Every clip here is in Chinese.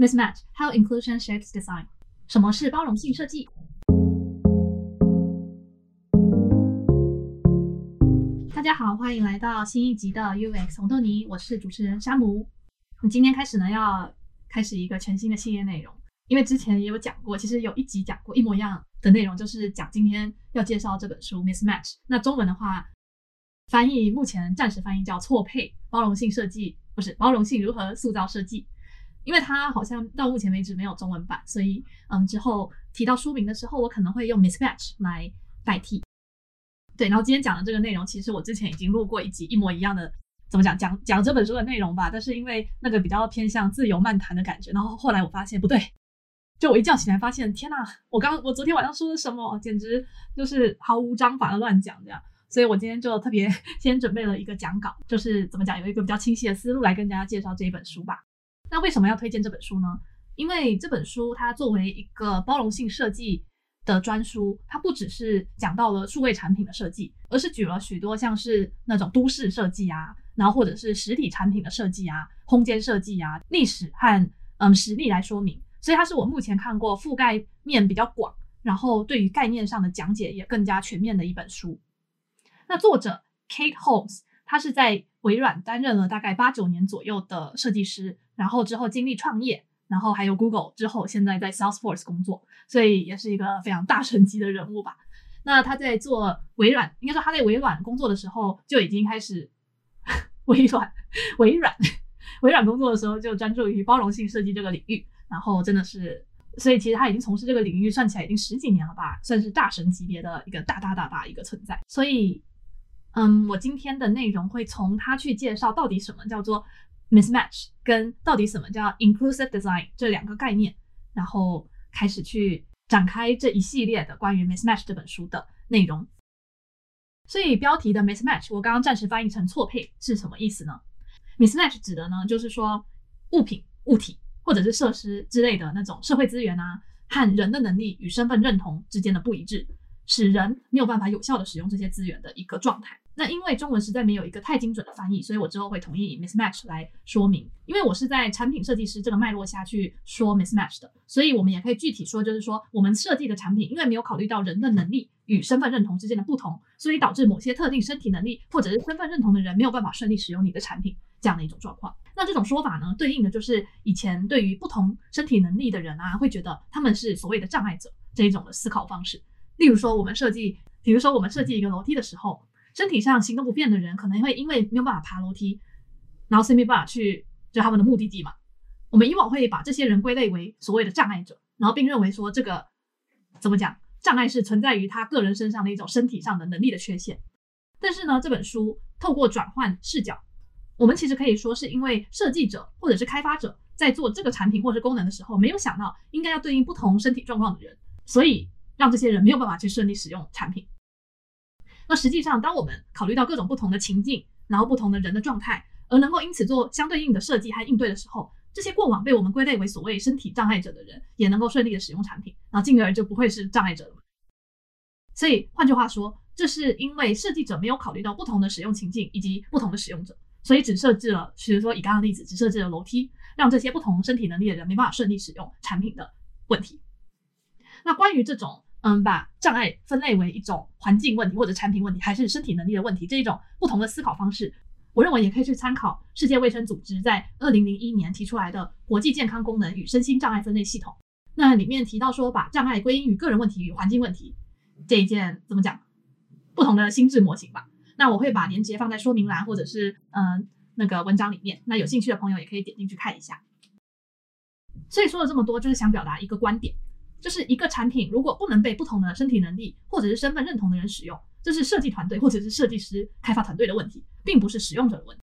Mismatch: How Inclusion Shapes Design。什么是包容性设计？大家好，欢迎来到新一集的 UX 红豆泥，我是主持人沙姆。那今天开始呢，要开始一个全新的系列内容，因为之前也有讲过，其实有一集讲过一模一样的内容，就是讲今天要介绍这本书 Mismatch。那中文的话，翻译目前暂时翻译叫错配包容性设计，不是包容性如何塑造设计。因为它好像到目前为止没有中文版，所以嗯，之后提到书名的时候，我可能会用 mismatch 来代替。对，然后今天讲的这个内容，其实我之前已经录过一集一模一样的，怎么讲讲讲这本书的内容吧。但是因为那个比较偏向自由漫谈的感觉，然后后来我发现不对，就我一觉起来发现，天呐，我刚我昨天晚上说的什么，简直就是毫无章法的乱讲这样。所以我今天就特别 先准备了一个讲稿，就是怎么讲，有一个比较清晰的思路来跟大家介绍这一本书吧。那为什么要推荐这本书呢？因为这本书它作为一个包容性设计的专书，它不只是讲到了数位产品的设计，而是举了许多像是那种都市设计啊，然后或者是实体产品的设计啊、空间设计啊、历史和嗯实例来说明。所以它是我目前看过覆盖面比较广，然后对于概念上的讲解也更加全面的一本书。那作者 Kate Holmes，他是在微软担任了大概八九年左右的设计师。然后之后经历创业，然后还有 Google 之后，现在在 Salesforce 工作，所以也是一个非常大神级的人物吧。那他在做微软，应该说他在微软工作的时候就已经开始 微软微软微软工作的时候就专注于包容性设计这个领域，然后真的是，所以其实他已经从事这个领域算起来已经十几年了吧，算是大神级别的一个大大大大一个存在。所以，嗯，我今天的内容会从他去介绍到底什么叫做。Mismatch 跟到底什么叫 Inclusive Design 这两个概念，然后开始去展开这一系列的关于 Mismatch 这本书的内容。所以标题的 Mismatch 我刚刚暂时翻译成错配是什么意思呢？Mismatch 指的呢就是说物品、物体或者是设施之类的那种社会资源啊和人的能力与身份认同之间的不一致，使人没有办法有效的使用这些资源的一个状态。那因为中文实在没有一个太精准的翻译，所以我之后会统一以 mismatch 来说明。因为我是在产品设计师这个脉络下去说 mismatch 的，所以我们也可以具体说，就是说我们设计的产品，因为没有考虑到人的能力与身份认同之间的不同，所以导致某些特定身体能力或者是身份认同的人没有办法顺利使用你的产品这样的一种状况。那这种说法呢，对应的就是以前对于不同身体能力的人啊，会觉得他们是所谓的障碍者这一种的思考方式。例如说，我们设计，比如说我们设计一个楼梯的时候。身体上行动不便的人，可能会因为没有办法爬楼梯，然后是没办法去就他们的目的地嘛。我们以往会把这些人归类为所谓的障碍者，然后并认为说这个怎么讲，障碍是存在于他个人身上的一种身体上的能力的缺陷。但是呢，这本书透过转换视角，我们其实可以说是因为设计者或者是开发者在做这个产品或者功能的时候，没有想到应该要对应不同身体状况的人，所以让这些人没有办法去顺利使用产品。那实际上，当我们考虑到各种不同的情境，然后不同的人的状态，而能够因此做相对应的设计和应对的时候，这些过往被我们归类为所谓身体障碍者的人，也能够顺利的使用产品，然后进而就不会是障碍者了。所以换句话说，这是因为设计者没有考虑到不同的使用情境以及不同的使用者，所以只设置了，比如说以刚刚例子，只设置了楼梯，让这些不同身体能力的人没办法顺利使用产品的问题。那关于这种。嗯，把障碍分类为一种环境问题或者产品问题，还是身体能力的问题，这一种不同的思考方式，我认为也可以去参考世界卫生组织在二零零一年提出来的国际健康功能与身心障碍分类系统。那里面提到说，把障碍归因于个人问题与环境问题这一件怎么讲，不同的心智模型吧。那我会把链接放在说明栏或者是嗯那个文章里面，那有兴趣的朋友也可以点进去看一下。所以说了这么多，就是想表达一个观点。就是一个产品，如果不能被不同的身体能力或者是身份认同的人使用，这是设计团队或者是设计师开发团队的问题，并不是使用者的问题。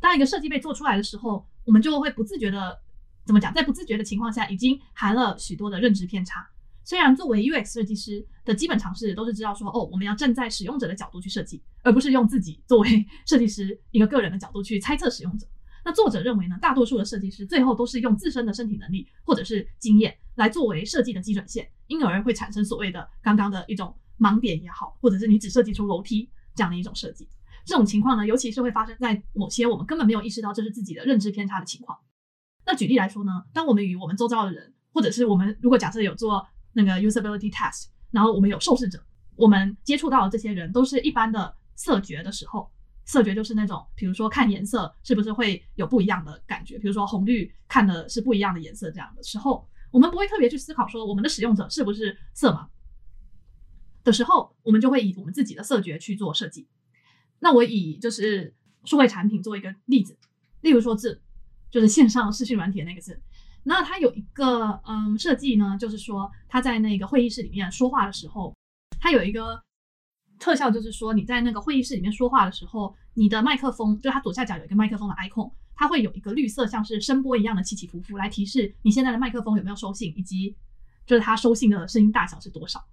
当一个设计被做出来的时候，我们就会不自觉的怎么讲，在不自觉的情况下，已经含了许多的认知偏差。虽然作为 UX 设计师的基本常识都是知道说，哦，我们要站在使用者的角度去设计，而不是用自己作为设计师一个个人的角度去猜测使用者。那作者认为呢，大多数的设计师最后都是用自身的身体能力或者是经验来作为设计的基准线，因而会产生所谓的刚刚的一种盲点也好，或者是你只设计出楼梯这样的一种设计。这种情况呢，尤其是会发生在某些我们根本没有意识到这是自己的认知偏差的情况。那举例来说呢，当我们与我们周遭的人，或者是我们如果假设有做那个 usability test，然后我们有受试者，我们接触到的这些人都是一般的色觉的时候，色觉就是那种，比如说看颜色是不是会有不一样的感觉，比如说红绿看的是不一样的颜色这样的时候，我们不会特别去思考说我们的使用者是不是色盲的时候，我们就会以我们自己的色觉去做设计。那我以就是数位产品做一个例子，例如说字，就是线上视讯软体的那个字，那它有一个嗯设计呢，就是说它在那个会议室里面说话的时候，它有一个特效，就是说你在那个会议室里面说话的时候，你的麦克风就它左下角有一个麦克风的 icon，它会有一个绿色像是声波一样的起起伏伏来提示你现在的麦克风有没有收信，以及就是它收信的声音大小是多少。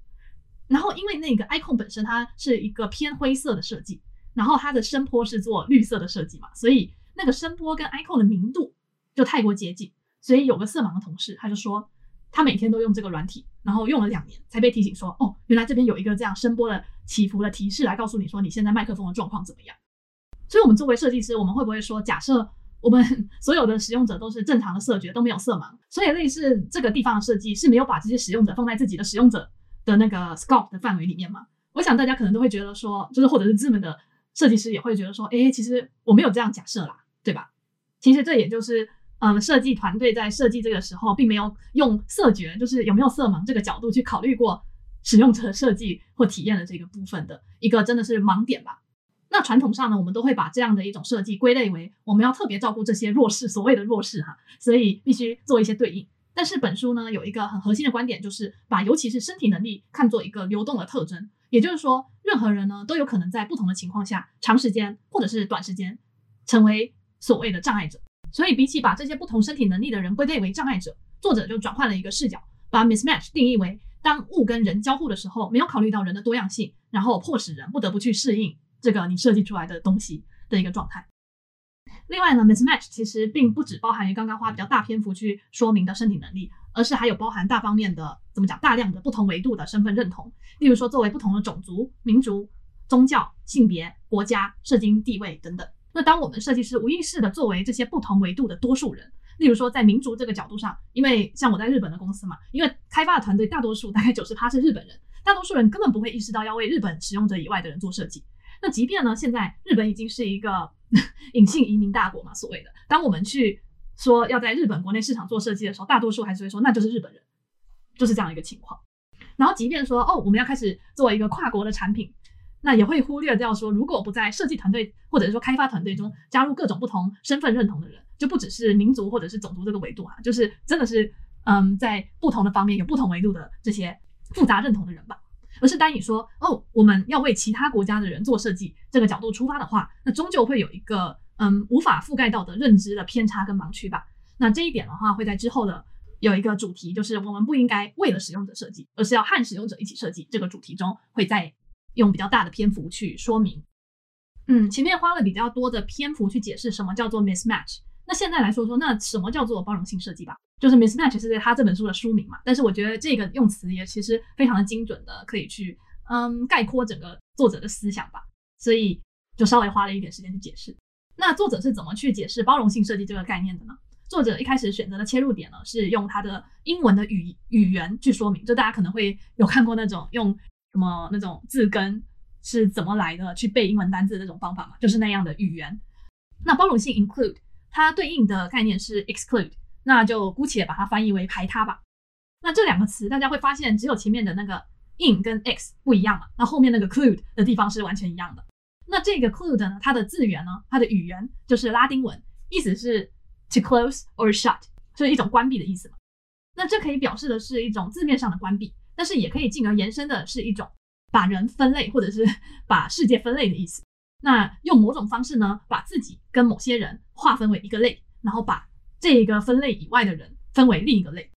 然后因为那个 icon 本身它是一个偏灰色的设计，然后它的声波是做绿色的设计嘛，所以那个声波跟 icon 的明度就太过接近，所以有个色盲的同事他就说，他每天都用这个软体，然后用了两年才被提醒说，哦，原来这边有一个这样声波的起伏的提示来告诉你说你现在麦克风的状况怎么样。所以我们作为设计师，我们会不会说，假设我们 所有的使用者都是正常的色觉，都没有色盲，所以类似这个地方的设计是没有把这些使用者放在自己的使用者的那个 scope 的范围里面吗？我想大家可能都会觉得说，就是或者是智能的设计师也会觉得说，诶，其实我没有这样假设啦，对吧？其实这也就是，嗯，设计团队在设计这个时候，并没有用色觉，就是有没有色盲这个角度去考虑过使用者设计或体验的这个部分的一个真的是盲点吧。那传统上呢，我们都会把这样的一种设计归类为我们要特别照顾这些弱势，所谓的弱势哈，所以必须做一些对应。但是本书呢，有一个很核心的观点，就是把尤其是身体能力看作一个流动的特征，也就是说，任何人呢都有可能在不同的情况下，长时间或者是短时间，成为所谓的障碍者。所以比起把这些不同身体能力的人归类为障碍者，作者就转换了一个视角，把 mismatch 定义为当物跟人交互的时候，没有考虑到人的多样性，然后迫使人不得不去适应这个你设计出来的东西的一个状态。另外呢，mismatch 其实并不只包含于刚刚花比较大篇幅去说明的身体能力，而是还有包含大方面的，怎么讲，大量的不同维度的身份认同。例如说，作为不同的种族、民族、宗教、性别、国家、社经地位等等。那当我们设计师无意识的作为这些不同维度的多数人，例如说在民族这个角度上，因为像我在日本的公司嘛，因为开发的团队大多数大概九十趴是日本人，大多数人根本不会意识到要为日本使用者以外的人做设计。那即便呢，现在日本已经是一个 隐性移民大国嘛，所谓的，当我们去说要在日本国内市场做设计的时候，大多数还是会说那就是日本人，就是这样一个情况。然后即便说哦，我们要开始做一个跨国的产品，那也会忽略掉说，如果不在设计团队或者是说开发团队中加入各种不同身份认同的人，就不只是民族或者是种族这个维度啊，就是真的是嗯，在不同的方面有不同维度的这些复杂认同的人吧。而是单以说哦，我们要为其他国家的人做设计这个角度出发的话，那终究会有一个嗯无法覆盖到的认知的偏差跟盲区吧。那这一点的话，会在之后的有一个主题，就是我们不应该为了使用者设计，而是要和使用者一起设计。这个主题中会再用比较大的篇幅去说明。嗯，前面花了比较多的篇幅去解释什么叫做 mismatch。那现在来说说，那什么叫做包容性设计吧？就是 mismatch 是他这本书的书名嘛，但是我觉得这个用词也其实非常的精准的，可以去嗯概括整个作者的思想吧，所以就稍微花了一点时间去解释。那作者是怎么去解释包容性设计这个概念的呢？作者一开始选择的切入点呢，是用他的英文的语语言去说明，就大家可能会有看过那种用什么那种字根是怎么来的去背英文单字的那种方法嘛，就是那样的语言。那包容性 include 它对应的概念是 exclude。那就姑且把它翻译为排他吧。那这两个词，大家会发现只有前面的那个 in 跟 x 不一样嘛，那后面那个 clude 的地方是完全一样的。那这个 clude 呢，它的字源呢，它的语言就是拉丁文，意思是 to close or shut，就是一种关闭的意思嘛。那这可以表示的是一种字面上的关闭，但是也可以进而延伸的是一种把人分类或者是 把世界分类的意思。那用某种方式呢，把自己跟某些人划分为一个类，然后把这一个分类以外的人分为另一个类，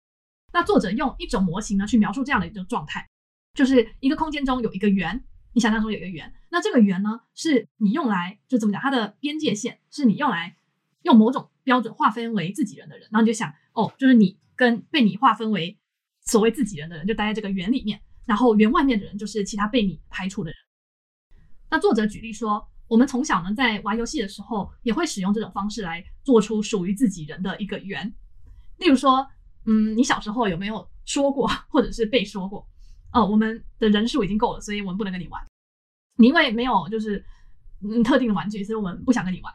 那作者用一种模型呢去描述这样的一种状态，就是一个空间中有一个圆，你想象中有一个圆，那这个圆呢是你用来就怎么讲，它的边界线是你用来用某种标准划分为自己人的人，然后你就想哦，就是你跟被你划分为所谓自己人的人就待在这个圆里面，然后圆外面的人就是其他被你排除的人。那作者举例说。我们从小呢，在玩游戏的时候，也会使用这种方式来做出属于自己人的一个圆，例如说，嗯，你小时候有没有说过，或者是被说过，哦，我们的人数已经够了，所以我们不能跟你玩。你因为没有就是嗯特定的玩具，所以我们不想跟你玩。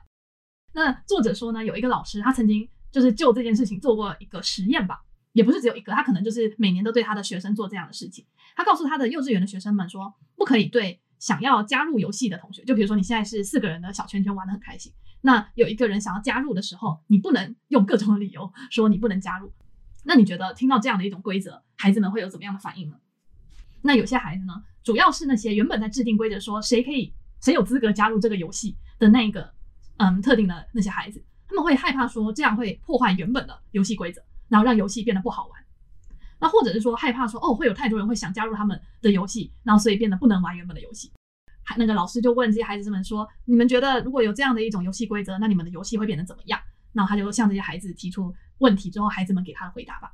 那作者说呢，有一个老师，他曾经就是就这件事情做过一个实验吧，也不是只有一个，他可能就是每年都对他的学生做这样的事情。他告诉他的幼稚园的学生们说，不可以对想要加入游戏的同学，就比如说你现在是四个人的小圈圈玩得很开心，那有一个人想要加入的时候，你不能用各种理由说你不能加入。那你觉得听到这样的一种规则，孩子们会有怎么样的反应呢？那有些孩子呢，主要是那些原本在制定规则说谁可以谁有资格加入这个游戏的那个嗯特定的那些孩子，他们会害怕说这样会破坏原本的游戏规则，然后让游戏变得不好玩。那或者是说害怕说哦会有太多人会想加入他们的游戏，然后所以变得不能玩原本的游戏。还那个老师就问这些孩子们说：你们觉得如果有这样的一种游戏规则，那你们的游戏会变得怎么样？然后他就向这些孩子提出问题之后，孩子们给他的回答吧。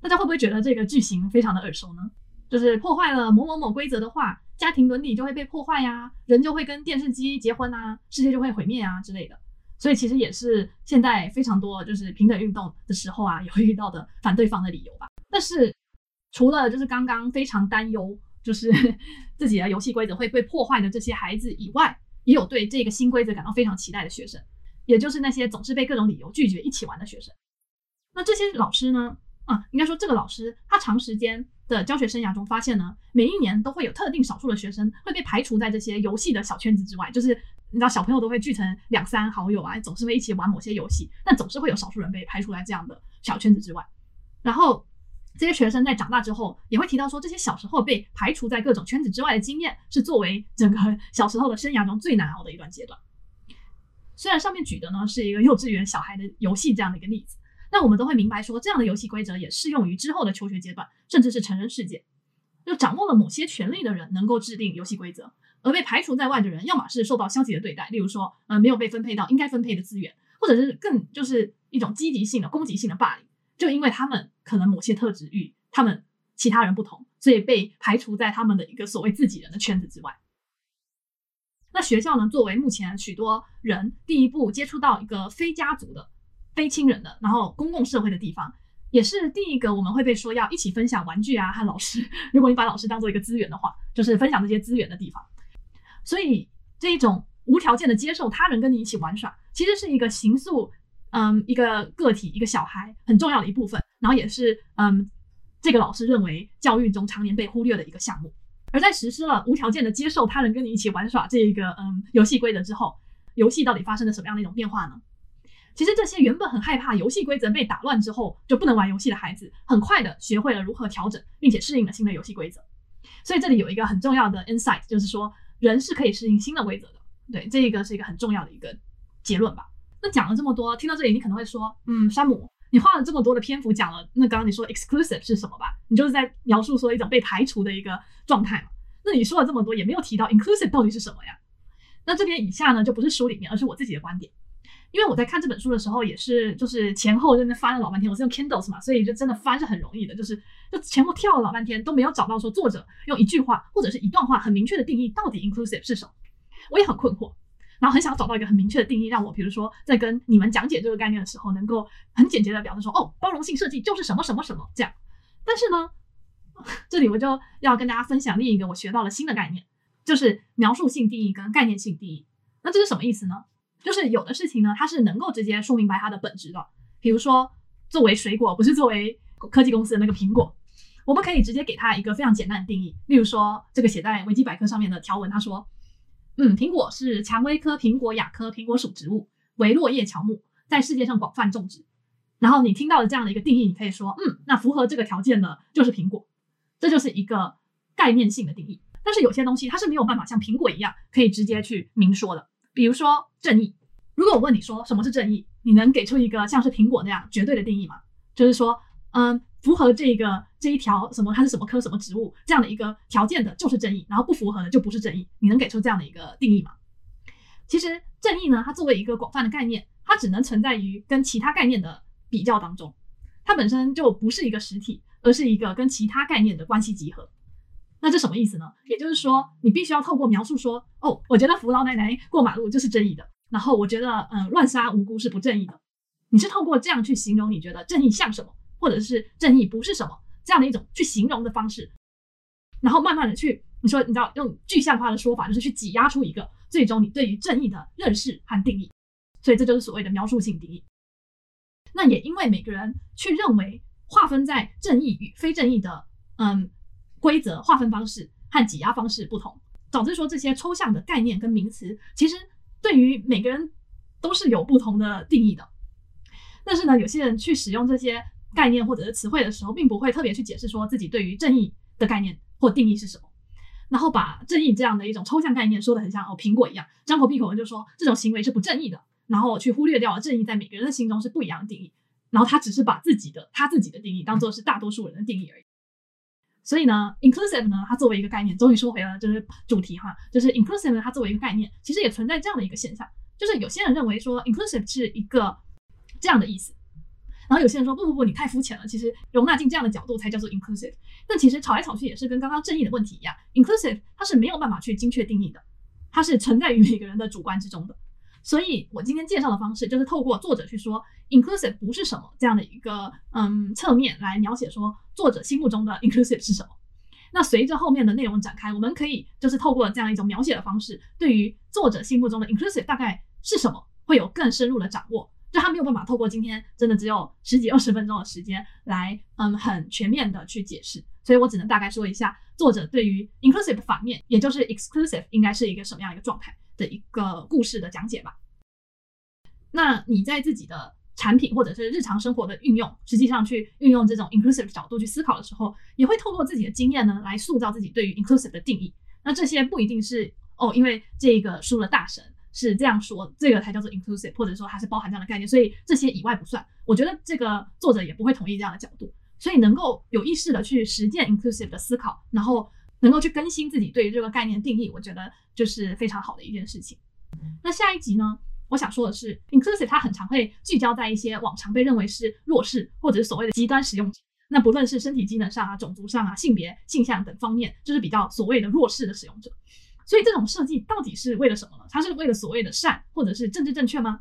大家会不会觉得这个句型非常的耳熟呢？就是破坏了某某某规则的话，家庭伦理就会被破坏呀，人就会跟电视机结婚啊，世界就会毁灭啊之类的。所以其实也是现在非常多就是平等运动的时候啊，也会遇到的反对方的理由吧。但是除了就是刚刚非常担忧，就是 自己的游戏规则会被破坏的这些孩子以外，也有对这个新规则感到非常期待的学生。也就是那些总是被各种理由拒绝一起玩的学生，那这些老师呢？啊，应该说这个老师他长时间的教学生涯中发现呢，每一年都会有特定少数的学生会被排除在这些游戏的小圈子之外。就是你知道小朋友都会聚成两三好友啊，总是会一起玩某些游戏，但总是会有少数人被排除在这样的小圈子之外。然后这些学生在长大之后也会提到说，这些小时候被排除在各种圈子之外的经验，是作为整个 小时候的生涯中最难熬的一段阶段。虽然上面举的呢是一个幼稚园小孩的游戏这样的一个例子，那我们都会明白说，这样的游戏规则也适用于之后的求学阶段，甚至是成人世界。就掌握了某些权力的人能够制定游戏规则，而被排除在外的人，要么是受到消极的对待，例如说，呃，没有被分配到应该分配的资源，或者是更就是一种积极性的攻击性的霸凌，就因为他们可能某些特质与他们其他人不同，所以被排除在他们的一个所谓自己人的圈子之外。那学校呢，作为目前许多人第一步接触到一个非家族的、非亲人的，然后公共社会的地方，也是第一个我们会被说要一起分享玩具啊和老师。如果你把老师当做一个资源的话，就是分享这些资源的地方。所以这一种无条件的接受他人跟你一起玩耍，其实是一个形塑嗯一个个体一个小孩很重要的一部分，然后也是嗯这个老师认为教育中常年被忽略的一个项目。而在实施了无条件的接受他人跟你一起玩耍这一个嗯游戏规则之后，游戏到底发生了什么样的一种变化呢？其实这些原本很害怕游戏规则被打乱之后就不能玩游戏的孩子，很快的学会了如何调整，并且适应了新的游戏规则。所以这里有一个很重要的 insight，就是说人是可以适应新的规则的。对，这一个是一个很重要的一个结论吧。那讲了这么多，听到这里你可能会说，嗯，山姆。你花了这么多的篇幅讲了，那刚刚你说 exclusive 是什么吧？你就是在描述说一种被排除的一个状态嘛。那你说了这么多，也没有提到 inclusive 到底是什么呀？那这边以下呢，就不是书里面，而是我自己的观点。因为我在看这本书的时候，也是就是前后在那翻了老半天。我是用 Kindle's 嘛，所以就真的翻是很容易的，就是就前后跳了老半天，都没有找到说作者用一句话或者是一段话很明确的定义到底 inclusive 是什么。我也很困惑。然后很想找到一个很明确的定义，让我比如说在跟你们讲解这个概念的时候，能够很简洁的表示说，哦，包容性设计就是什么什么什么这样。但是呢，这里我就要跟大家分享另一个我学到了新的概念，就是描述性定义跟概念性定义。那这是什么意思呢？就是有的事情呢，它是能够直接说明白它的本质的。比如说，作为水果，不是作为科技公司的那个苹果，我们可以直接给它一个非常简单的定义。例如说，这个写在维基百科上面的条文，他说。嗯，苹果是蔷薇科苹果亚科苹果属植物，为落叶乔木，在世界上广泛种植。然后你听到了这样的一个定义，你可以说，嗯，那符合这个条件的就是苹果，这就是一个概念性的定义。但是有些东西它是没有办法像苹果一样可以直接去明说的，比如说正义。如果我问你说什么是正义，你能给出一个像是苹果那样绝对的定义吗？就是说，嗯。符合这个这一条什么，它是什么科什么植物这样的一个条件的，就是正义；然后不符合的就不是正义。你能给出这样的一个定义吗？其实正义呢，它作为一个广泛的概念，它只能存在于跟其他概念的比较当中，它本身就不是一个实体，而是一个跟其他概念的关系集合。那这什么意思呢？也就是说，你必须要透过描述说，哦，我觉得扶老奶奶过马路就是正义的，然后我觉得，嗯，乱杀无辜是不正义的。你是透过这样去形容你觉得正义像什么，或者是正义不是什么这样的一种去形容的方式，然后慢慢的去你说你知道用具象化的说法，就是去挤压出一个最终你对于正义的认识和定义。所以这就是所谓的描述性定义。那也因为每个人去认为划分在正义与非正义的嗯规则划分方式和挤压方式不同，导致说这些抽象的概念跟名词，其实对于每个人都是有不同的定义的。但是呢，有些人去使用这些概念或者是词汇的时候，并不会特别去解释说自己对于正义的概念或定义是什么，然后把正义这样的一种抽象概念说的很像哦苹果一样，张口闭口就说这种行为是不正义的。然后去忽略掉了正义在每个人的心中是不一样的定义，然后他只是把自己的他自己的定义当做是大多数人的定义而已。所以呢，inclusive 呢，它作为一个概念，终于说回了就是主题哈，就是 inclusive 呢，它作为一个概念，其实也存在这样的一个现象，就是有些人认为说 inclusive 是一个这样的意思，然后有些人说不不不，你太肤浅了，其实容纳进这样的角度才叫做 inclusive。但其实吵来吵去也是跟刚刚正义的问题一样，inclusive 它是没有办法去精确定义的，它是存在于每个人的主观之中的。所以我今天介绍的方式就是透过作者去说 inclusive 不是什么这样的一个嗯侧面来描写说作者心目中的 inclusive 是什么。那随着后面的内容展开，我们可以就是透过这样一种描写的方式，对于作者心目中的 inclusive 大概是什么，会有更深入的掌握。就他没有办法透过今天真的只有十几二十分钟的时间来嗯很全面的去解释，所以我只能大概说一下作者对于 inclusive 反面，也就是 exclusive 应该是一个什么样一个状态。的一个故事的讲解吧。那你在自己的产品或者是日常生活的运用，实际上去运用这种 inclusive 角度去思考的时候，也会透过自己的经验呢，来塑造自己对于 inclusive 的定义。那这些不一定是哦，因为这个书的大神是这样说，这个才叫做 inclusive，或者说它是包含这样的概念，所以这些以外不算。我觉得这个作者也不会同意这样的角度，所以能够有意识的去实践 inclusive 的思考，然后。能够去更新自己对于这个概念定义，我觉得就是非常好的一件事情。那下一集呢，我想说的是，inclusive 它很常会聚焦在一些往常被认为是弱势或者是所谓的极端使用者。那不论是身体机能上啊、种族上啊、性别、性向等方面，就是比较所谓的弱势的使用者。所以这种设计到底是为了什么呢？它是为了所谓的善或者是政治正确吗？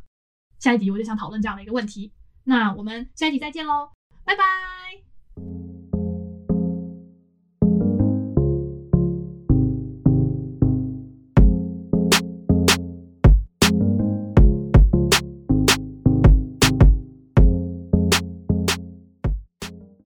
下一集我就想讨论这样的一个问题。那我们下一集再见喽，拜拜。